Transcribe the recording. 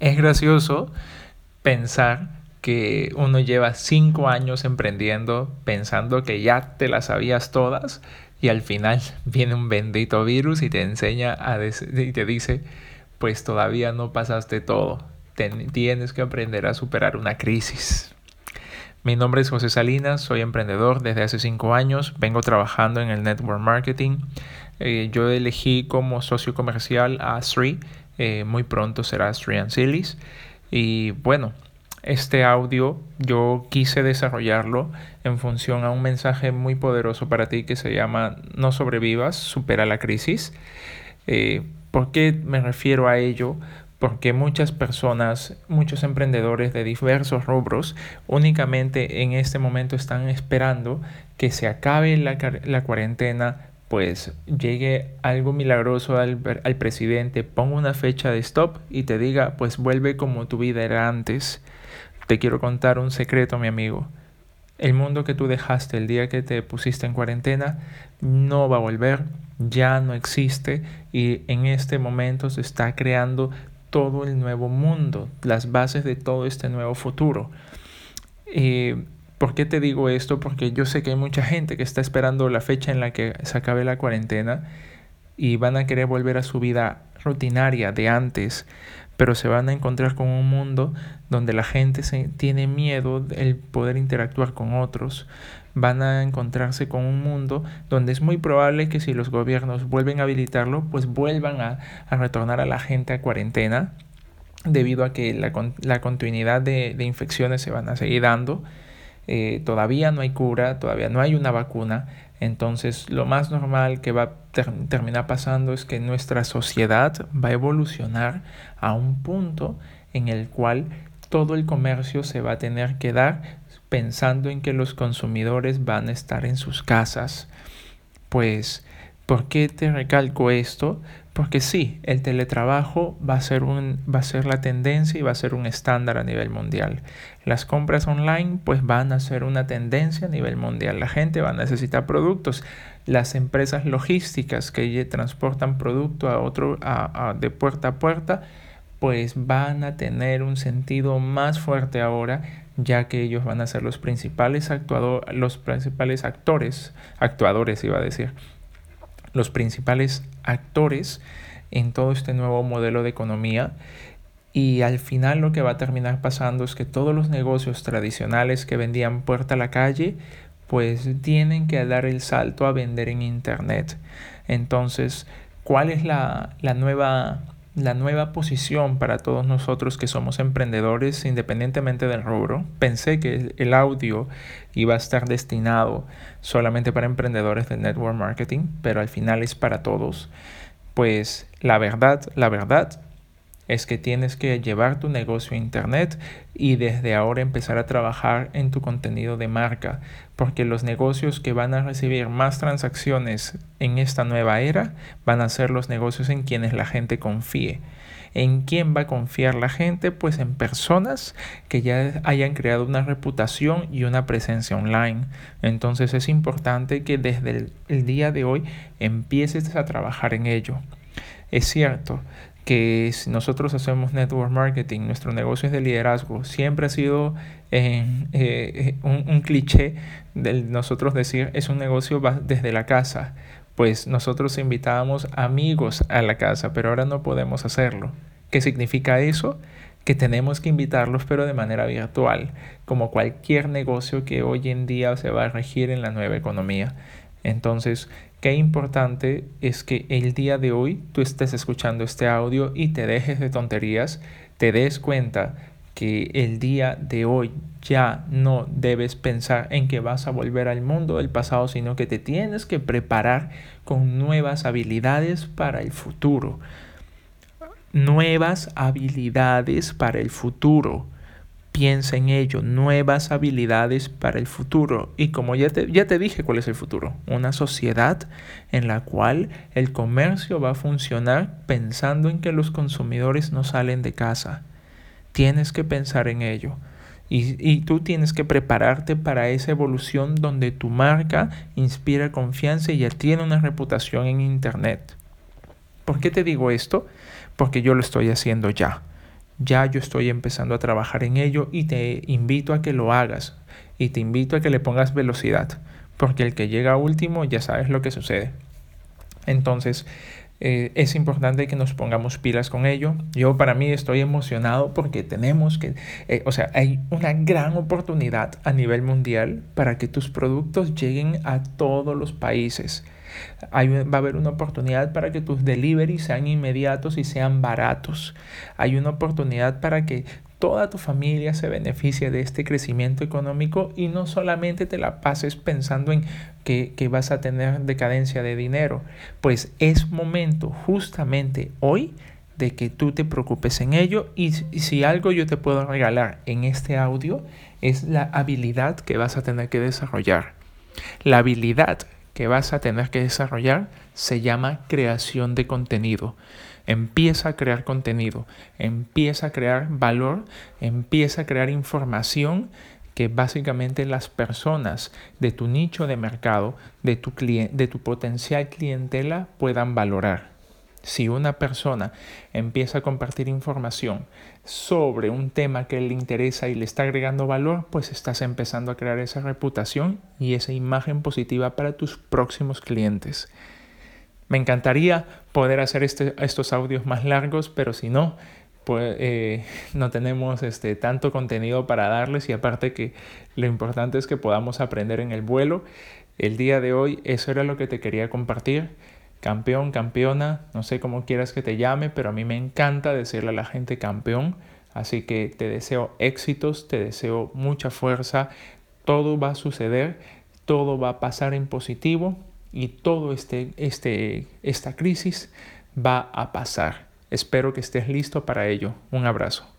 Es gracioso pensar que uno lleva cinco años emprendiendo pensando que ya te las sabías todas y al final viene un bendito virus y te enseña a y te dice pues todavía no pasaste todo tienes que aprender a superar una crisis mi nombre es José Salinas, soy emprendedor desde hace cinco años, vengo trabajando en el network marketing. Eh, yo elegí como socio comercial a Sri, eh, muy pronto será Sri Ancilis. Y bueno, este audio yo quise desarrollarlo en función a un mensaje muy poderoso para ti que se llama No sobrevivas, supera la crisis. Eh, ¿Por qué me refiero a ello? porque muchas personas, muchos emprendedores de diversos rubros únicamente en este momento están esperando que se acabe la, cuarentena, pues llegue algo milagroso al, al, presidente, ponga una fecha de stop y te diga, pues vuelve como tu vida era antes. Te quiero contar un secreto, mi amigo. El mundo que tú dejaste el día que te pusiste en cuarentena no va a volver, ya no existe y en este momento se está creando todo el nuevo mundo, las bases de todo este nuevo futuro. Eh, ¿Por qué te digo esto? Porque yo sé que hay mucha gente que está esperando la fecha en la que se acabe la cuarentena y van a querer volver a su vida rutinaria de antes, pero se van a encontrar con un mundo donde la gente se, tiene miedo el poder interactuar con otros. Van a encontrarse con un mundo donde es muy probable que si los gobiernos vuelven a habilitarlo, pues vuelvan a, retornar a la gente a cuarentena, debido a que la, continuidad de, infecciones se van a seguir dando. Eh, todavía no hay cura, todavía no hay una vacuna, entonces, lo más normal que va a terminar pasando es que nuestra sociedad va a evolucionar a un punto en el cual todo el comercio se va a tener que dar pensando en que los consumidores van a estar en sus casas. Pues, ¿por qué te recalco esto? Porque sí, el teletrabajo va a, ser un, va a ser la tendencia y va a ser un estándar a nivel mundial. Las compras online pues van a ser una tendencia a nivel mundial. La gente va a necesitar productos. Las empresas logísticas que transportan producto a otro, de puerta a puerta, pues van a tener un sentido más fuerte ahora, ya que ellos van a ser los principales, actuador, los principales actores, actuadores iba a decir, los principales actores en todo este nuevo modelo de economía y al final lo que va a terminar pasando es que todos los negocios tradicionales que vendían puerta a la calle pues tienen que dar el salto a vender en internet. Entonces, ¿cuál es la, la nueva la nueva posición para todos nosotros que somos emprendedores independientemente del rubro. Pensé que el audio iba a estar destinado solamente para emprendedores de network marketing, pero al final es para todos. Pues la verdad, la verdad es que tienes que llevar tu negocio a Internet y desde ahora empezar a trabajar en tu contenido de marca, porque los negocios que van a recibir más transacciones en esta nueva era van a ser los negocios en quienes la gente confíe. ¿En quién va a confiar la gente? Pues en personas que ya hayan creado una reputación y una presencia online. Entonces es importante que desde el, el día de hoy empieces a trabajar en ello. Es cierto, que si nosotros hacemos network marketing, nuestro negocio es de liderazgo, siempre ha sido eh, eh, un, cliché de nosotros decir es un negocio desde la casa. Pues nosotros invitábamos amigos a la casa, pero ahora no podemos hacerlo. ¿Qué significa eso? Que tenemos que invitarlos, pero de manera virtual, como cualquier negocio que hoy en día se va a regir en la nueva economía. Entonces, qué importante es que el día de hoy tú estés escuchando este audio y te dejes de tonterías, te des cuenta que el día de hoy ya no debes pensar en que vas a volver al mundo del pasado, sino que te tienes que preparar con nuevas habilidades para el futuro. Nuevas habilidades para el futuro piensa en ello, nuevas habilidades para el futuro. Y como ya te, ya te dije cuál es el futuro, una sociedad en la cual el comercio va a funcionar pensando en que los consumidores no salen de casa. Tienes que pensar en ello. Y, y, tú tienes que prepararte para esa evolución donde tu marca inspira confianza y ya tiene una reputación en Internet. ¿Por qué te digo esto? Porque yo lo estoy haciendo ya Ya yo estoy empezando a trabajar en ello y te invito a que lo hagas y te invito a que le pongas velocidad, porque el que llega último ya sabes lo que sucede. Entonces, eh, es importante que nos pongamos pilas con ello. Yo para mí estoy emocionado porque tenemos que, eh, o sea, hay una gran oportunidad a nivel mundial para que tus productos lleguen a todos los países. Hay, va a haber una oportunidad para que tus deliveries sean inmediatos y sean baratos. Hay una oportunidad para que toda tu familia se beneficie de este crecimiento económico y no solamente te la pases pensando en que, vas a tener decadencia de dinero. Pues es momento justamente hoy de que tú te preocupes en ello y, y si algo yo te puedo regalar en este audio es la habilidad que vas a tener que desarrollar. La habilidad que vas a tener que desarrollar se llama creación de contenido. Empieza a crear contenido, empieza a crear valor, empieza a crear información que básicamente las personas de tu nicho de mercado, de tu, de tu potencial clientela puedan valorar. Si una persona empieza a compartir información sobre un tema que le interesa y le está agregando valor, pues estás empezando a crear esa reputación y esa imagen positiva para tus próximos clientes. Me encantaría poder hacer este, estos audios más largos, pero si no, pues eh, no tenemos este, tanto contenido para darles y aparte que lo importante es que podamos aprender en el vuelo. El día de hoy eso era lo que te quería compartir. Campeón, campeona, no sé cómo quieras que te llame, pero a mí me encanta decirle a la gente campeón. Así que te deseo éxitos, te deseo mucha fuerza. Todo va a suceder, todo va a pasar en positivo y todo este, este, esta crisis va a pasar. Espero que estés listo para ello. Un abrazo.